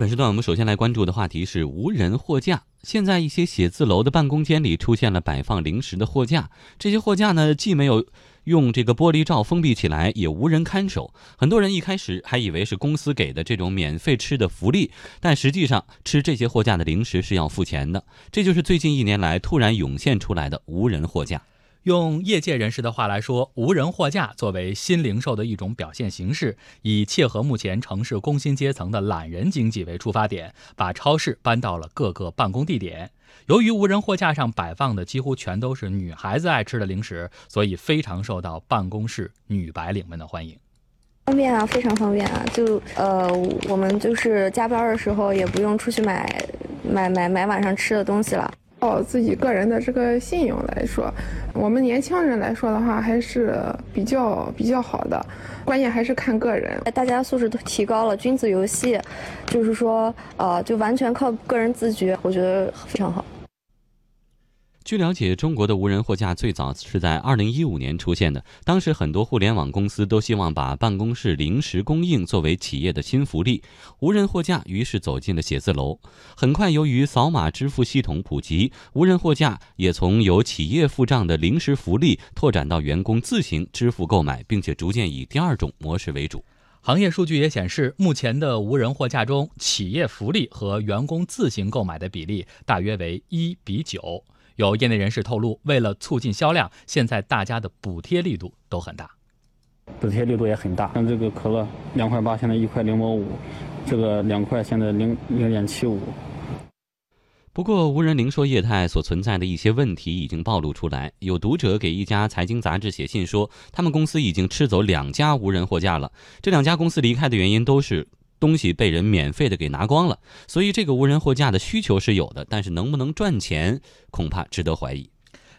本时段我们首先来关注的话题是无人货架。现在一些写字楼的办公间里出现了摆放零食的货架，这些货架呢既没有用这个玻璃罩封闭起来，也无人看守。很多人一开始还以为是公司给的这种免费吃的福利，但实际上吃这些货架的零食是要付钱的。这就是最近一年来突然涌现出来的无人货架。用业界人士的话来说，无人货架作为新零售的一种表现形式，以切合目前城市工薪阶层的懒人经济为出发点，把超市搬到了各个办公地点。由于无人货架上摆放的几乎全都是女孩子爱吃的零食，所以非常受到办公室女白领们的欢迎。方便啊，非常方便啊！就呃，我们就是加班的时候也不用出去买买买买晚上吃的东西了。靠自己个人的这个信用来说，我们年轻人来说的话，还是比较比较好的。关键还是看个人，大家素质都提高了，君子游戏，就是说，呃，就完全靠个人自觉，我觉得非常好。据了解，中国的无人货架最早是在二零一五年出现的。当时很多互联网公司都希望把办公室零食供应作为企业的新福利，无人货架于是走进了写字楼。很快，由于扫码支付系统普及，无人货架也从由企业付账的临时福利拓展到员工自行支付购买，并且逐渐以第二种模式为主。行业数据也显示，目前的无人货架中，企业福利和员工自行购买的比例大约为一比九。有业内人士透露，为了促进销量，现在大家的补贴力度都很大，补贴力度也很大。像这个可乐两块八，现在一块零毛五；这个两块，现在零零点七五。不过，无人零售业态所存在的一些问题已经暴露出来。有读者给一家财经杂志写信说，他们公司已经吃走两家无人货架了。这两家公司离开的原因都是。东西被人免费的给拿光了，所以这个无人货架的需求是有的，但是能不能赚钱，恐怕值得怀疑。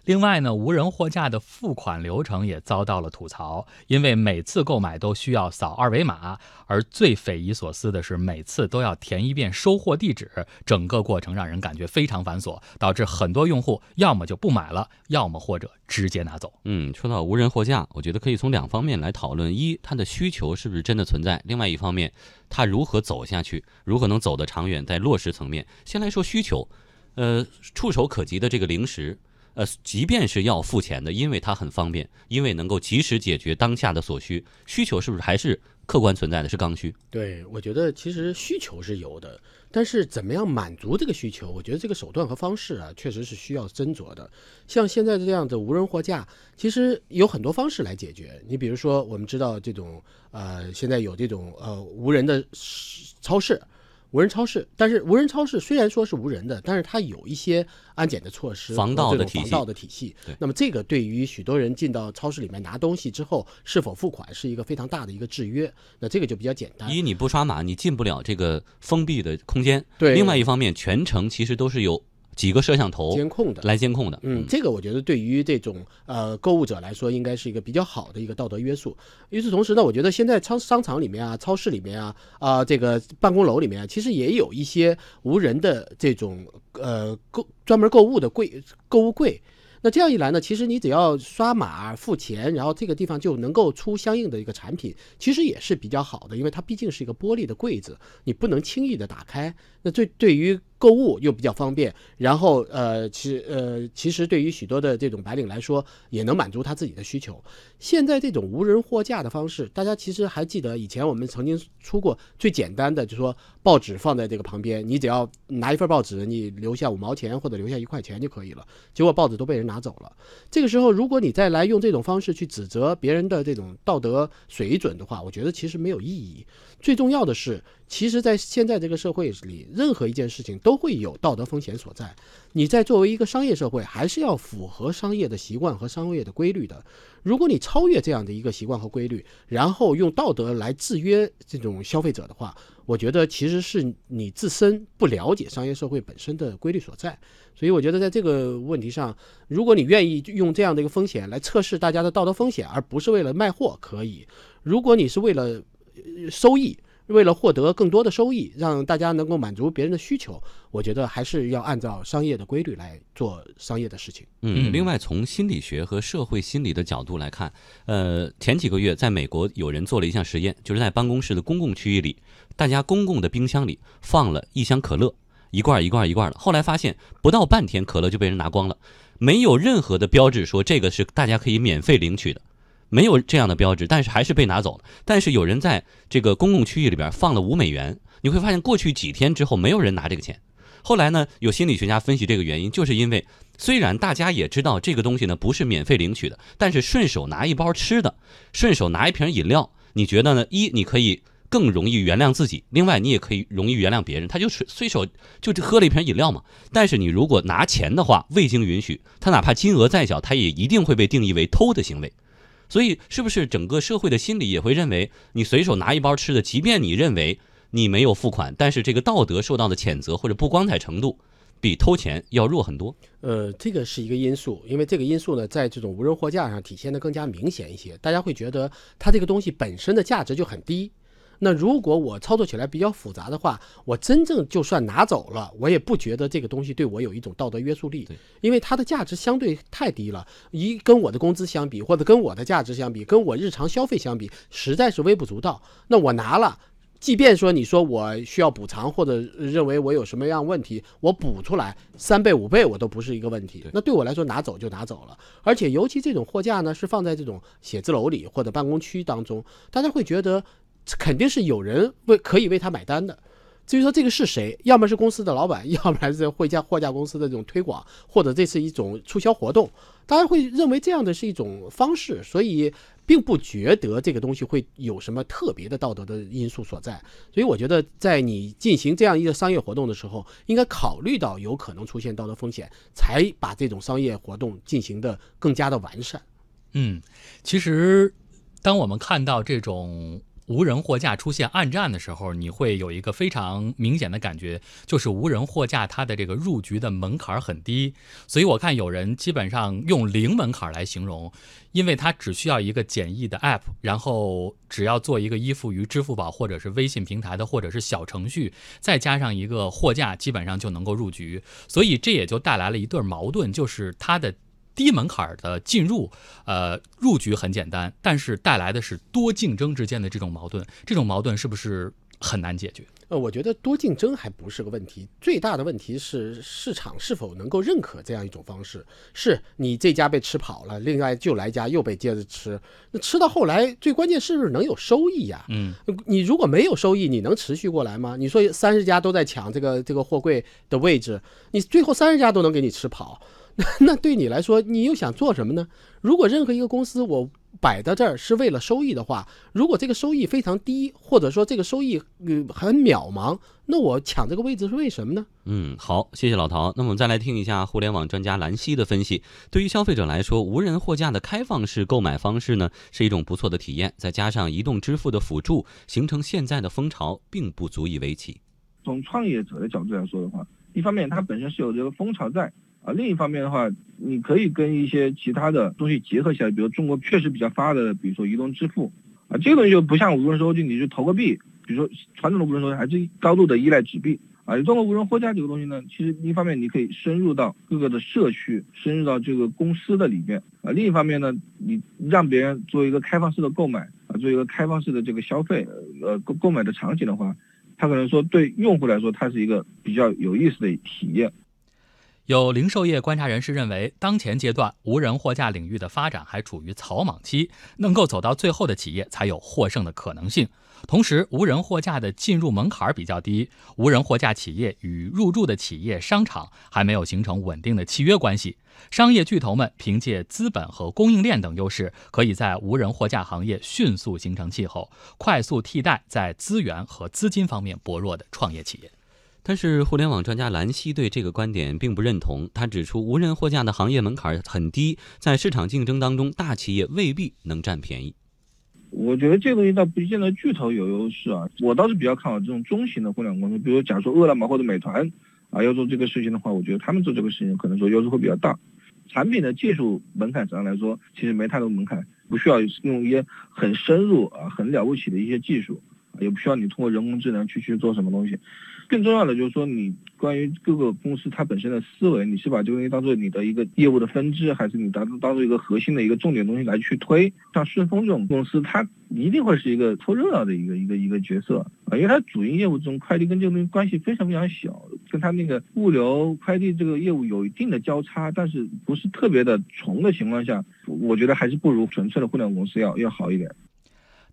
另外呢，无人货架的付款流程也遭到了吐槽，因为每次购买都需要扫二维码，而最匪夷所思的是，每次都要填一遍收货地址，整个过程让人感觉非常繁琐，导致很多用户要么就不买了，要么或者直接拿走。嗯，说到无人货架，我觉得可以从两方面来讨论：一，它的需求是不是真的存在；另外一方面，它如何走下去，如何能走得长远，在落实层面。先来说需求，呃，触手可及的这个零食。呃，即便是要付钱的，因为它很方便，因为能够及时解决当下的所需，需求是不是还是客观存在的？是刚需。对，我觉得其实需求是有的，但是怎么样满足这个需求，我觉得这个手段和方式啊，确实是需要斟酌的。像现在这样的无人货架，其实有很多方式来解决。你比如说，我们知道这种呃，现在有这种呃无人的超市。无人超市，但是无人超市虽然说是无人的，但是它有一些安检的措施、防盗的体系。防盗的体系。那么这个对于许多人进到超市里面拿东西之后是否付款是一个非常大的一个制约。那这个就比较简单。一，你不刷码，你进不了这个封闭的空间。对。另外一方面，全程其实都是有。几个摄像头监控的来监控的，嗯，这个我觉得对于这种呃购物者来说，应该是一个比较好的一个道德约束。与此同时呢，我觉得现在商商场里面啊、超市里面啊、啊这个办公楼里面啊，其实也有一些无人的这种呃购专门购物的柜购物柜。那这样一来呢，其实你只要刷码付钱，然后这个地方就能够出相应的一个产品，其实也是比较好的，因为它毕竟是一个玻璃的柜子，你不能轻易的打开。那对对于购物又比较方便，然后呃，其呃，其实对于许多的这种白领来说，也能满足他自己的需求。现在这种无人货架的方式，大家其实还记得以前我们曾经出过最简单的，就说报纸放在这个旁边，你只要拿一份报纸，你留下五毛钱或者留下一块钱就可以了。结果报纸都被人拿走了。这个时候，如果你再来用这种方式去指责别人的这种道德水准的话，我觉得其实没有意义。最重要的是，其实，在现在这个社会里，任何一件事情都都会有道德风险所在。你在作为一个商业社会，还是要符合商业的习惯和商业的规律的。如果你超越这样的一个习惯和规律，然后用道德来制约这种消费者的话，我觉得其实是你自身不了解商业社会本身的规律所在。所以，我觉得在这个问题上，如果你愿意用这样的一个风险来测试大家的道德风险，而不是为了卖货，可以；如果你是为了收益，为了获得更多的收益，让大家能够满足别人的需求，我觉得还是要按照商业的规律来做商业的事情。嗯，另外从心理学和社会心理的角度来看，呃，前几个月在美国有人做了一项实验，就是在办公室的公共区域里，大家公共的冰箱里放了一箱可乐，一罐一罐一罐的，后来发现不到半天可乐就被人拿光了，没有任何的标志说这个是大家可以免费领取的。没有这样的标志，但是还是被拿走了。但是有人在这个公共区域里边放了五美元，你会发现过去几天之后没有人拿这个钱。后来呢，有心理学家分析这个原因，就是因为虽然大家也知道这个东西呢不是免费领取的，但是顺手拿一包吃的，顺手拿一瓶饮料，你觉得呢？一你可以更容易原谅自己，另外你也可以容易原谅别人。他就随随手就喝了一瓶饮料嘛。但是你如果拿钱的话，未经允许，他哪怕金额再小，他也一定会被定义为偷的行为。所以，是不是整个社会的心理也会认为，你随手拿一包吃的，即便你认为你没有付款，但是这个道德受到的谴责或者不光彩程度，比偷钱要弱很多？呃，这个是一个因素，因为这个因素呢，在这种无人货架上体现的更加明显一些。大家会觉得它这个东西本身的价值就很低。那如果我操作起来比较复杂的话，我真正就算拿走了，我也不觉得这个东西对我有一种道德约束力，因为它的价值相对太低了，一跟我的工资相比，或者跟我的价值相比，跟我日常消费相比，实在是微不足道。那我拿了，即便说你说我需要补偿，或者认为我有什么样问题，我补出来三倍五倍我都不是一个问题。那对我来说拿走就拿走了，而且尤其这种货架呢是放在这种写字楼里或者办公区当中，大家会觉得。肯定是有人为可以为他买单的。至于说这个是谁，要么是公司的老板，要不然是货架货架公司的这种推广，或者这是一种促销活动，大家会认为这样的是一种方式，所以并不觉得这个东西会有什么特别的道德的因素所在。所以我觉得，在你进行这样一个商业活动的时候，应该考虑到有可能出现道德风险，才把这种商业活动进行的更加的完善。嗯，其实当我们看到这种。无人货架出现暗战的时候，你会有一个非常明显的感觉，就是无人货架它的这个入局的门槛很低，所以我看有人基本上用零门槛来形容，因为它只需要一个简易的 App，然后只要做一个依附于支付宝或者是微信平台的或者是小程序，再加上一个货架，基本上就能够入局。所以这也就带来了一对矛盾，就是它的。低门槛的进入，呃，入局很简单，但是带来的是多竞争之间的这种矛盾，这种矛盾是不是很难解决？呃，我觉得多竞争还不是个问题，最大的问题是市场是否能够认可这样一种方式。是你这家被吃跑了，另外就来一家又被接着吃，那吃到后来，最关键是不是能有收益呀？嗯，你如果没有收益，你能持续过来吗？你说三十家都在抢这个这个货柜的位置，你最后三十家都能给你吃跑？那对你来说，你又想做什么呢？如果任何一个公司我摆在这儿是为了收益的话，如果这个收益非常低，或者说这个收益嗯很渺茫，那我抢这个位置是为什么呢？嗯，好，谢谢老陶。那么我们再来听一下互联网专家兰溪的分析。对于消费者来说，无人货架的开放式购买方式呢，是一种不错的体验。再加上移动支付的辅助，形成现在的风潮，并不足以为奇。从创业者的角度来说的话，一方面它本身是有这个风潮在。啊，另一方面的话，你可以跟一些其他的东西结合起来，比如中国确实比较发达的，比如说移动支付，啊，这个东西就不像无人收据，你去投个币，比如说传统的无人收据还是高度的依赖纸币，啊，中国无人货架这个东西呢，其实一方面你可以深入到各个的社区，深入到这个公司的里面，啊，另一方面呢，你让别人做一个开放式的购买，啊，做一个开放式的这个消费，呃，购购买的场景的话，它可能说对用户来说，它是一个比较有意思的体验。有零售业观察人士认为，当前阶段无人货架领域的发展还处于草莽期，能够走到最后的企业才有获胜的可能性。同时，无人货架的进入门槛比较低，无人货架企业与入驻的企业商场还没有形成稳定的契约关系。商业巨头们凭借资本和供应链等优势，可以在无人货架行业迅速形成气候，快速替代在资源和资金方面薄弱的创业企业。但是，互联网专家兰溪对这个观点并不认同。他指出，无人货架的行业门槛很低，在市场竞争当中，大企业未必能占便宜。我觉得这个东西倒不见得巨头有优势啊，我倒是比较看好这种中型的互联网公司，比如假如说饿了么或者美团啊，要做这个事情的话，我觉得他们做这个事情可能说优势会比较大。产品的技术门槛上来说，其实没太多门槛，不需要用一些很深入啊、很了不起的一些技术。也不需要你通过人工智能去去做什么东西。更重要的就是说，你关于各个公司它本身的思维，你是把这个东西当做你的一个业务的分支，还是你当当做一个核心的一个重点东西来去推？像顺丰这种公司，它一定会是一个凑热闹的一个一个一个角色啊，因为它主营业务中快递跟这个东西关系非常非常小，跟它那个物流快递这个业务有一定的交叉，但是不是特别的重的情况下，我觉得还是不如纯粹的互联网公司要要好一点。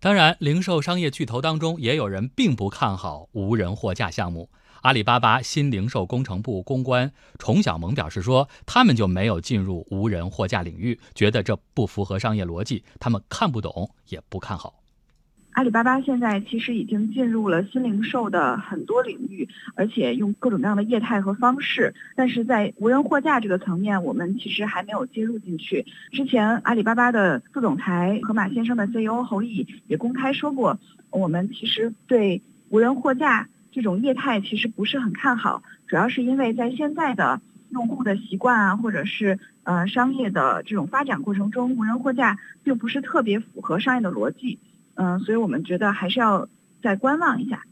当然，零售商业巨头当中也有人并不看好无人货架项目。阿里巴巴新零售工程部公关崇小萌表示说，他们就没有进入无人货架领域，觉得这不符合商业逻辑，他们看不懂，也不看好。阿里巴巴现在其实已经进入了新零售的很多领域，而且用各种各样的业态和方式。但是在无人货架这个层面，我们其实还没有接入进去。之前阿里巴巴的副总裁盒马先生的 CEO 侯毅也公开说过，我们其实对无人货架这种业态其实不是很看好，主要是因为在现在的用户的习惯啊，或者是呃商业的这种发展过程中，无人货架并不是特别符合商业的逻辑。嗯，所以我们觉得还是要再观望一下。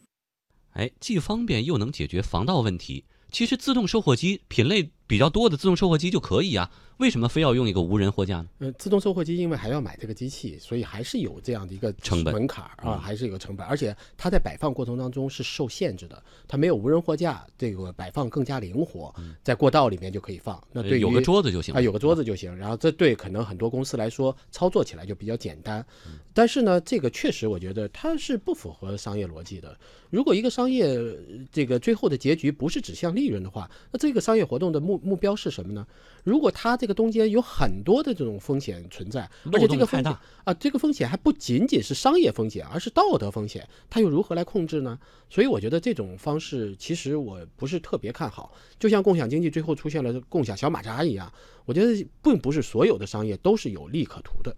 哎，既方便又能解决防盗问题。其实自动售货机品类比较多的自动售货机就可以啊，为什么非要用一个无人货架呢？呃，自动售货机因为还要买这个机器，所以还是有这样的一个成本门槛啊，还是有个成本，而且它在摆放过程当中是受限制的，它没有无人货架这个摆放更加灵活，在过道里面就可以放。那对于有个桌子就行啊，有个桌子就行。然后这对可能很多公司来说操作起来就比较简单，但是呢，这个确实我觉得它是不符合商业逻辑的。如果一个商业这个最后的结局不是指向利润的话，那这个商业活动的目目标是什么呢？如果它这个中间有很多的这种风险存在，而且这个风险啊，这个风险还不仅仅是商业风险，而是道德风险，它又如何来控制呢？所以我觉得这种方式其实我不是特别看好。就像共享经济最后出现了共享小马扎一样，我觉得并不是所有的商业都是有利可图的。